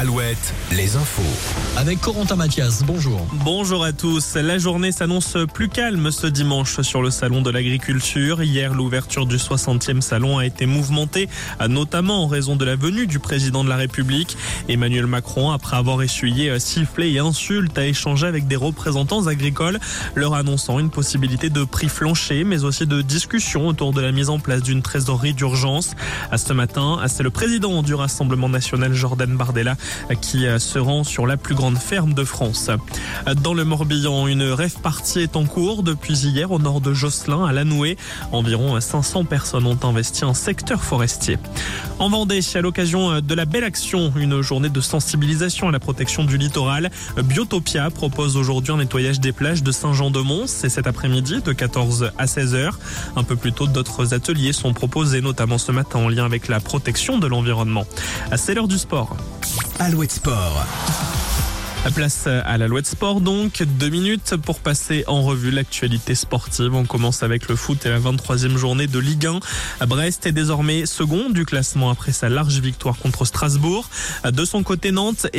Alouette, les infos. Avec Corentin Mathias, bonjour. Bonjour à tous. La journée s'annonce plus calme ce dimanche sur le salon de l'agriculture. Hier, l'ouverture du 60e salon a été mouvementée, notamment en raison de la venue du président de la République. Emmanuel Macron, après avoir essuyé sifflets et insultes, a échangé avec des représentants agricoles, leur annonçant une possibilité de prix flanché, mais aussi de discussion autour de la mise en place d'une trésorerie d'urgence. À ce matin, c'est le président du Rassemblement national, Jordan Bardella, qui se rend sur la plus grande ferme de France. Dans le Morbihan, une rêve partie est en cours depuis hier au nord de Josselin à Lanoué. Environ 500 personnes ont investi un secteur forestier. En Vendée, à l'occasion de la belle action, une journée de sensibilisation à la protection du littoral, Biotopia propose aujourd'hui un nettoyage des plages de Saint-Jean-de-Mont. C'est cet après-midi de 14 à 16 heures. Un peu plus tôt, d'autres ateliers sont proposés, notamment ce matin en lien avec la protection de l'environnement. C'est l'heure du sport. Alouette Sport. Place à l'Alouette Sport donc, deux minutes pour passer en revue l'actualité sportive. On commence avec le foot et la 23e journée de Ligue 1. Brest est désormais second du classement après sa large victoire contre Strasbourg. De son côté, Nantes est